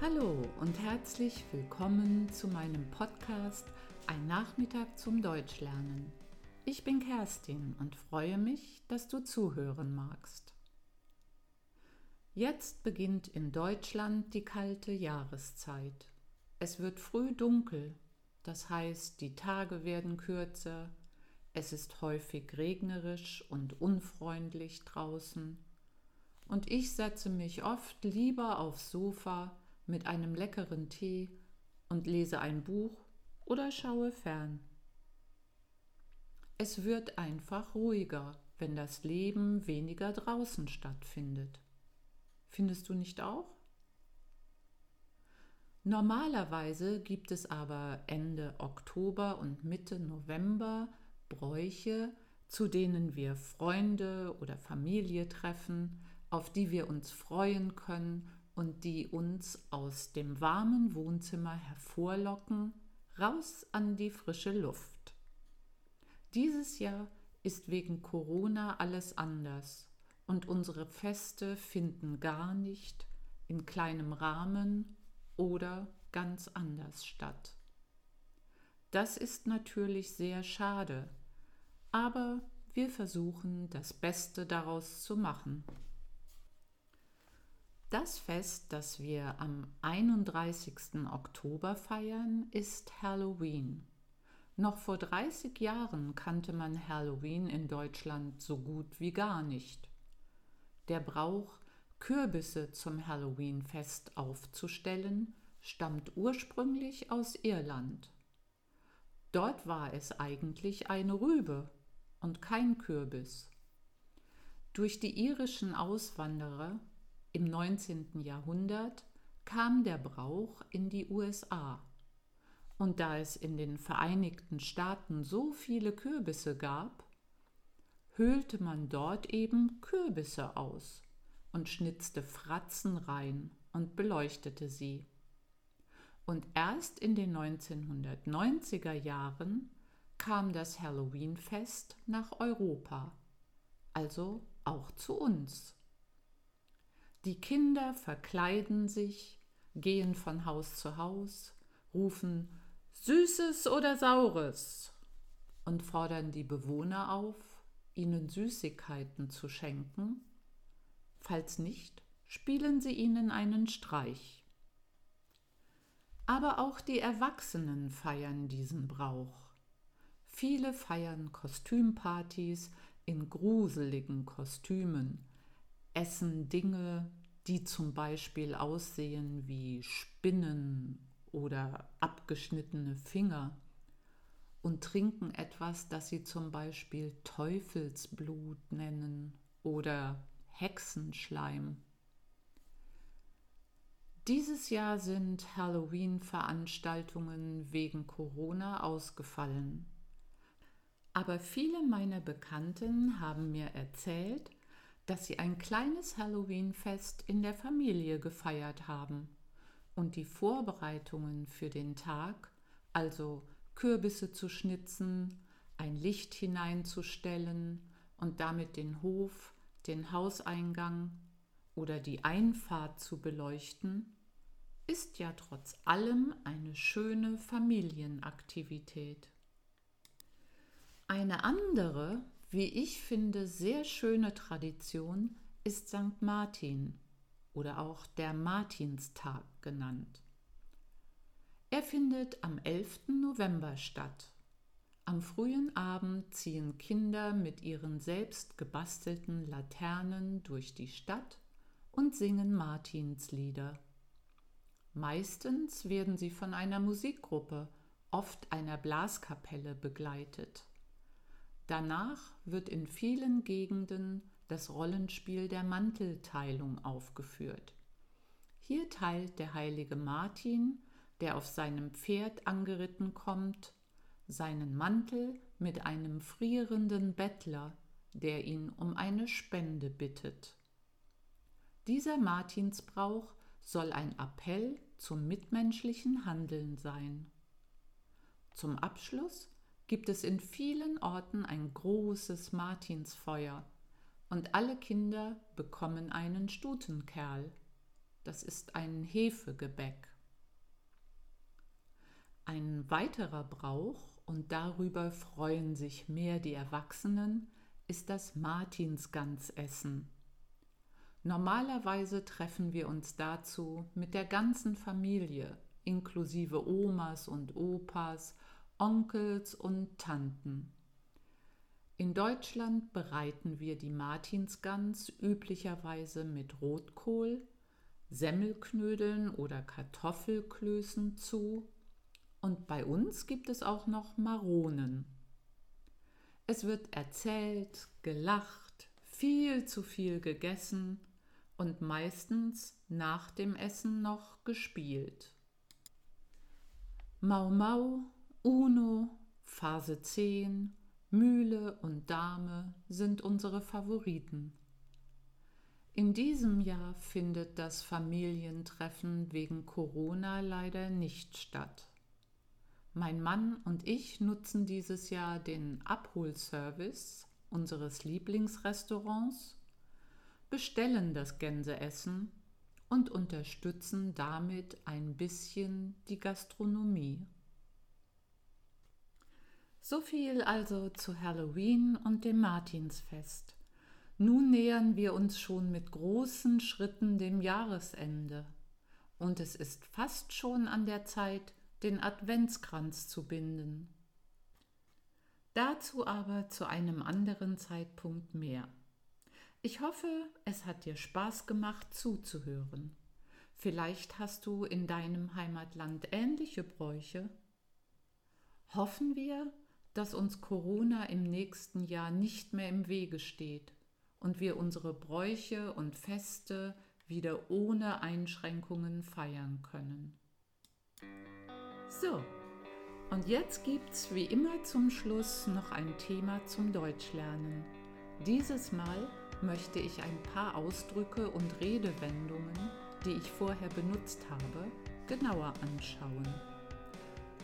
Hallo und herzlich willkommen zu meinem Podcast Ein Nachmittag zum Deutschlernen. Ich bin Kerstin und freue mich, dass du zuhören magst. Jetzt beginnt in Deutschland die kalte Jahreszeit. Es wird früh dunkel, das heißt, die Tage werden kürzer, es ist häufig regnerisch und unfreundlich draußen, und ich setze mich oft lieber aufs Sofa mit einem leckeren Tee und lese ein Buch oder schaue fern. Es wird einfach ruhiger, wenn das Leben weniger draußen stattfindet. Findest du nicht auch? Normalerweise gibt es aber Ende Oktober und Mitte November Bräuche, zu denen wir Freunde oder Familie treffen, auf die wir uns freuen können und die uns aus dem warmen Wohnzimmer hervorlocken, raus an die frische Luft. Dieses Jahr ist wegen Corona alles anders und unsere Feste finden gar nicht in kleinem Rahmen oder ganz anders statt. Das ist natürlich sehr schade, aber wir versuchen das Beste daraus zu machen. Das Fest, das wir am 31. Oktober feiern, ist Halloween. Noch vor 30 Jahren kannte man Halloween in Deutschland so gut wie gar nicht. Der Brauch, Kürbisse zum Halloween-Fest aufzustellen, stammt ursprünglich aus Irland. Dort war es eigentlich eine Rübe und kein Kürbis. Durch die irischen Auswanderer im 19. Jahrhundert kam der Brauch in die USA. Und da es in den Vereinigten Staaten so viele Kürbisse gab, höhlte man dort eben Kürbisse aus und schnitzte Fratzen rein und beleuchtete sie. Und erst in den 1990er Jahren kam das Halloween-Fest nach Europa, also auch zu uns. Die Kinder verkleiden sich, gehen von Haus zu Haus, rufen Süßes oder Saures und fordern die Bewohner auf, ihnen Süßigkeiten zu schenken. Falls nicht, spielen sie ihnen einen Streich. Aber auch die Erwachsenen feiern diesen Brauch. Viele feiern Kostümpartys in gruseligen Kostümen, essen Dinge, die zum Beispiel aussehen wie Spinnen oder abgeschnittene Finger und trinken etwas, das sie zum Beispiel Teufelsblut nennen oder Hexenschleim. Dieses Jahr sind Halloween-Veranstaltungen wegen Corona ausgefallen. Aber viele meiner Bekannten haben mir erzählt, dass sie ein kleines Halloween-Fest in der Familie gefeiert haben und die Vorbereitungen für den Tag, also Kürbisse zu schnitzen, ein Licht hineinzustellen und damit den Hof, den Hauseingang oder die Einfahrt zu beleuchten, ist ja trotz allem eine schöne Familienaktivität. Eine andere wie ich finde, sehr schöne Tradition ist St. Martin oder auch der Martinstag genannt. Er findet am 11. November statt. Am frühen Abend ziehen Kinder mit ihren selbst gebastelten Laternen durch die Stadt und singen Martinslieder. Meistens werden sie von einer Musikgruppe, oft einer Blaskapelle, begleitet. Danach wird in vielen Gegenden das Rollenspiel der Mantelteilung aufgeführt. Hier teilt der heilige Martin, der auf seinem Pferd angeritten kommt, seinen Mantel mit einem frierenden Bettler, der ihn um eine Spende bittet. Dieser Martinsbrauch soll ein Appell zum mitmenschlichen Handeln sein. Zum Abschluss gibt es in vielen Orten ein großes Martinsfeuer und alle Kinder bekommen einen Stutenkerl. Das ist ein Hefegebäck. Ein weiterer Brauch, und darüber freuen sich mehr die Erwachsenen, ist das Martinsgansessen. Normalerweise treffen wir uns dazu mit der ganzen Familie, inklusive Omas und Opas, Onkels und Tanten. In Deutschland bereiten wir die Martinsgans üblicherweise mit Rotkohl, Semmelknödeln oder Kartoffelklößen zu und bei uns gibt es auch noch Maronen. Es wird erzählt, gelacht, viel zu viel gegessen und meistens nach dem Essen noch gespielt. Mau Mau, Uno, Phase 10, Mühle und Dame sind unsere Favoriten. In diesem Jahr findet das Familientreffen wegen Corona leider nicht statt. Mein Mann und ich nutzen dieses Jahr den Abholservice unseres Lieblingsrestaurants, bestellen das Gänseessen und unterstützen damit ein bisschen die Gastronomie. So viel also zu Halloween und dem Martinsfest. Nun nähern wir uns schon mit großen Schritten dem Jahresende. Und es ist fast schon an der Zeit, den Adventskranz zu binden. Dazu aber zu einem anderen Zeitpunkt mehr. Ich hoffe, es hat dir Spaß gemacht zuzuhören. Vielleicht hast du in deinem Heimatland ähnliche Bräuche. Hoffen wir, dass uns Corona im nächsten Jahr nicht mehr im Wege steht und wir unsere Bräuche und Feste wieder ohne Einschränkungen feiern können. So, und jetzt gibt's wie immer zum Schluss noch ein Thema zum Deutschlernen. Dieses Mal möchte ich ein paar Ausdrücke und Redewendungen, die ich vorher benutzt habe, genauer anschauen.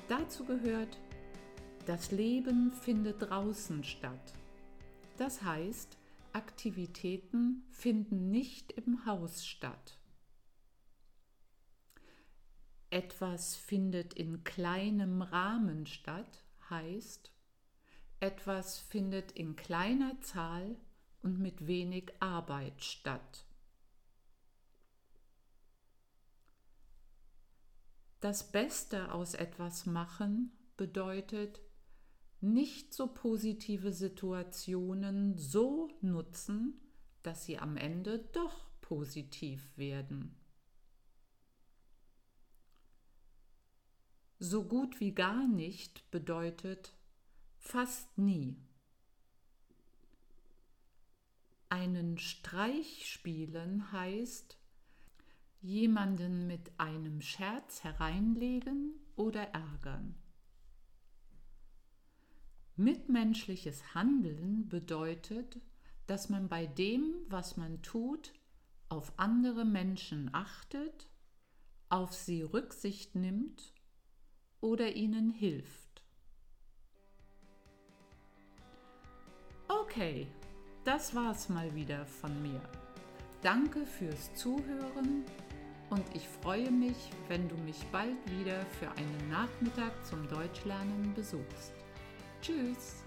Dazu gehört das Leben findet draußen statt. Das heißt, Aktivitäten finden nicht im Haus statt. Etwas findet in kleinem Rahmen statt, heißt, etwas findet in kleiner Zahl und mit wenig Arbeit statt. Das Beste aus etwas machen bedeutet, nicht so positive Situationen so nutzen, dass sie am Ende doch positiv werden. So gut wie gar nicht bedeutet fast nie. Einen Streich spielen heißt jemanden mit einem Scherz hereinlegen oder ärgern. Mitmenschliches Handeln bedeutet, dass man bei dem, was man tut, auf andere Menschen achtet, auf sie Rücksicht nimmt oder ihnen hilft. Okay, das war's mal wieder von mir. Danke fürs Zuhören und ich freue mich, wenn du mich bald wieder für einen Nachmittag zum Deutschlernen besuchst. Tschüss!